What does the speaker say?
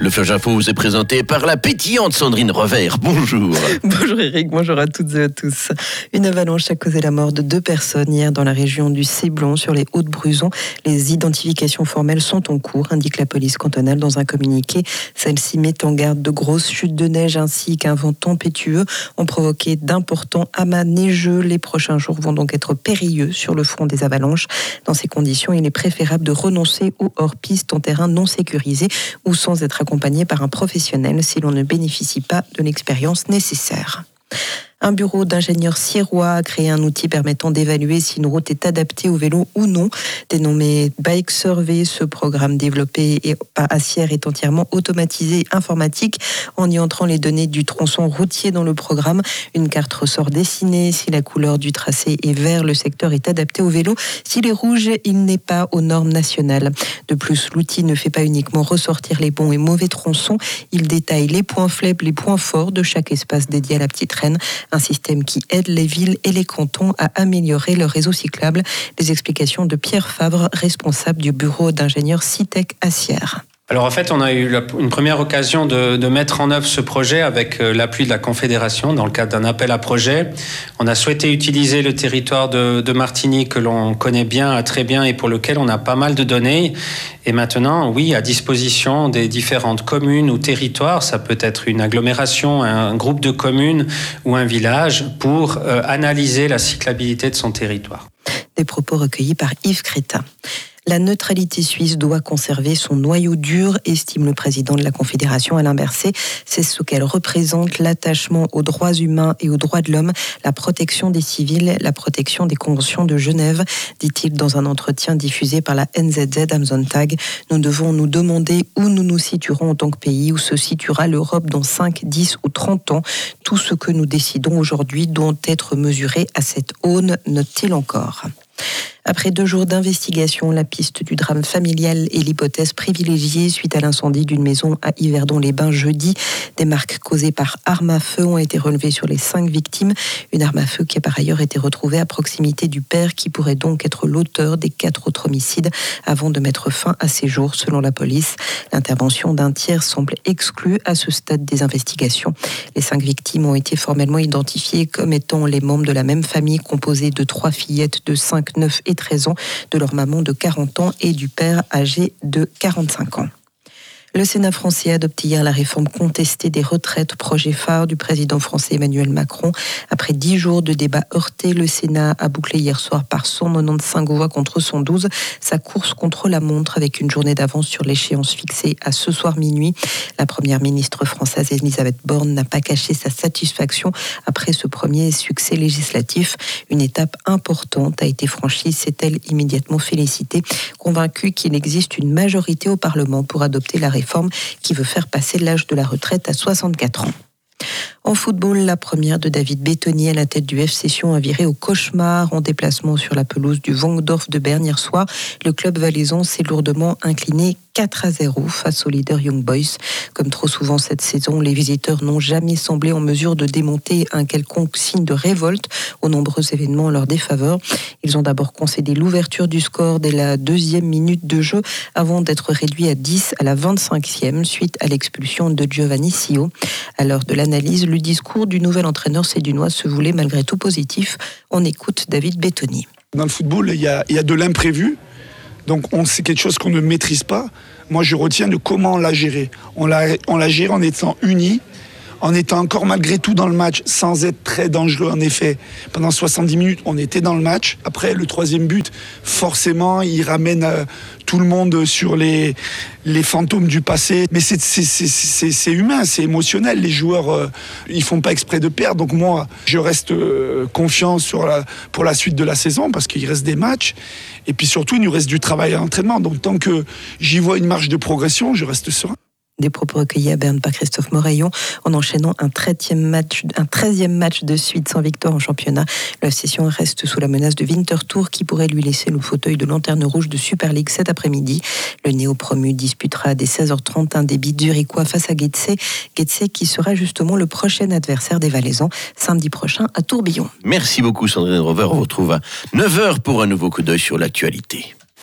Le Flash Info vous est présenté par la pétillante Sandrine Revers. Bonjour. Bonjour Eric, bonjour à toutes et à tous. Une avalanche a causé la mort de deux personnes hier dans la région du Céblon, sur les Hauts-de-Bruzon. Les identifications formelles sont en cours, indique la police cantonale dans un communiqué. Celle-ci met en garde de grosses chutes de neige ainsi qu'un vent tempétueux ont provoqué d'importants amas neigeux. Les prochains jours vont donc être périlleux sur le front des avalanches. Dans ces conditions, il est préférable de renoncer aux hors-piste en terrain non sécurisé ou sans être accompagné par un professionnel si l'on ne bénéficie pas de l'expérience nécessaire. Un bureau d'ingénieurs sierrois a créé un outil permettant d'évaluer si une route est adaptée au vélo ou non. Dénommé Bike Survey, ce programme développé à Sierre est entièrement automatisé informatique. En y entrant les données du tronçon routier dans le programme, une carte ressort dessinée. Si la couleur du tracé est vert, le secteur est adapté au vélo. S'il est rouge, il n'est pas aux normes nationales. De plus, l'outil ne fait pas uniquement ressortir les bons et mauvais tronçons, il détaille les points faibles, les points forts de chaque espace dédié à la petite reine un système qui aide les villes et les cantons à améliorer leur réseau cyclable. Les explications de Pierre Favre, responsable du bureau d'ingénieurs CITEC à. Alors en fait, on a eu une première occasion de, mettre en œuvre ce projet avec euh, l'appui de la Confédération dans le cadre d'un appel à projet. On a souhaité utiliser le territoire de, de Martinique que l'on connaît bien, très bien et pour lequel on a pas mal de données. Et maintenant, oui, à disposition des différentes communes ou territoires, ça peut être une agglomération, un groupe de communes ou un village pour euh, analyser la cyclabilité de son territoire. Des propos recueillis par Yves Crétin. La neutralité suisse doit conserver son noyau dur, estime le président de la Confédération Alain Berset. C'est ce qu'elle représente, l'attachement aux droits humains et aux droits de l'homme, la protection des civils, la protection des conventions de Genève, dit-il dans un entretien diffusé par la NZZ Amazon Tag. Nous devons nous demander où nous nous situerons en tant que pays, où se situera l'Europe dans 5, 10 ou 30 ans. Tout ce que nous décidons aujourd'hui doit être mesuré à cette aune, note-t-il encore. Après deux jours d'investigation, la piste du drame familial est l'hypothèse privilégiée suite à l'incendie d'une maison à Yverdon-les-Bains jeudi. Des marques causées par arme à feu ont été relevées sur les cinq victimes. Une arme à feu qui a par ailleurs été retrouvée à proximité du père qui pourrait donc être l'auteur des quatre autres homicides avant de mettre fin à ces jours, selon la police. L'intervention d'un tiers semble exclue à ce stade des investigations. Les cinq victimes ont été formellement identifiées comme étant les membres de la même famille composée de trois fillettes de 5, 9 et 13 ans, de leur maman de 40 ans et du père âgé de 45 ans. Le Sénat français adopte hier la réforme contestée des retraites, projet phare du président français Emmanuel Macron. Après dix jours de débats heurtés, le Sénat a bouclé hier soir par 195 voix contre 112 sa course contre la montre avec une journée d'avance sur l'échéance fixée à ce soir minuit. La première ministre française Elisabeth Borne n'a pas caché sa satisfaction après ce premier succès législatif. Une étape importante a été franchie, s'est-elle immédiatement félicitée, convaincue qu'il existe une majorité au Parlement pour adopter la réforme qui veut faire passer l'âge de la retraite à 64 ans. En football, la première de David Bétonnier à la tête du FC Sion a viré au cauchemar en déplacement sur la pelouse du Vangdorf de Berne hier soir. Le club valaisan s'est lourdement incliné 4 à 0 face au leader Young Boys. Comme trop souvent cette saison, les visiteurs n'ont jamais semblé en mesure de démonter un quelconque signe de révolte aux nombreux événements en leur défaveur. Ils ont d'abord concédé l'ouverture du score dès la deuxième minute de jeu avant d'être réduits à 10 à la 25e suite à l'expulsion de Giovanni Sio. À l'heure de l'analyse, le discours du nouvel entraîneur sédunois se voulait malgré tout positif. On écoute David Bettoni. Dans le football, il y a, il y a de l'imprévu. Donc c'est quelque chose qu'on ne maîtrise pas. Moi, je retiens de comment on l'a géré. On l'a, géré en étant unis, en étant encore malgré tout dans le match, sans être très dangereux en effet. Pendant 70 minutes, on était dans le match. Après, le troisième but, forcément, il ramène euh, tout le monde sur les, les fantômes du passé. Mais c'est, humain, c'est émotionnel. Les joueurs, euh, ils font pas exprès de perdre. Donc moi, je reste euh, confiant sur la, pour la suite de la saison parce qu'il reste des matchs. Et puis surtout, il nous reste du travail à l'entraînement. Donc tant que j'y vois une marge de progression, je reste serein des propos recueillis à Berne par Christophe Moraillon en enchaînant un 13e match, un 13e match de suite sans victoire en championnat. La session reste sous la menace de Winterthur qui pourrait lui laisser le fauteuil de lanterne rouge de Super League cet après-midi. Le néo-promu disputera dès 16h30 un débit zurichois face à Getse. Getse qui sera justement le prochain adversaire des Valaisans samedi prochain à Tourbillon. Merci beaucoup Sandrine Rover. On vous retrouve à 9h pour un nouveau coup d'œil sur l'actualité.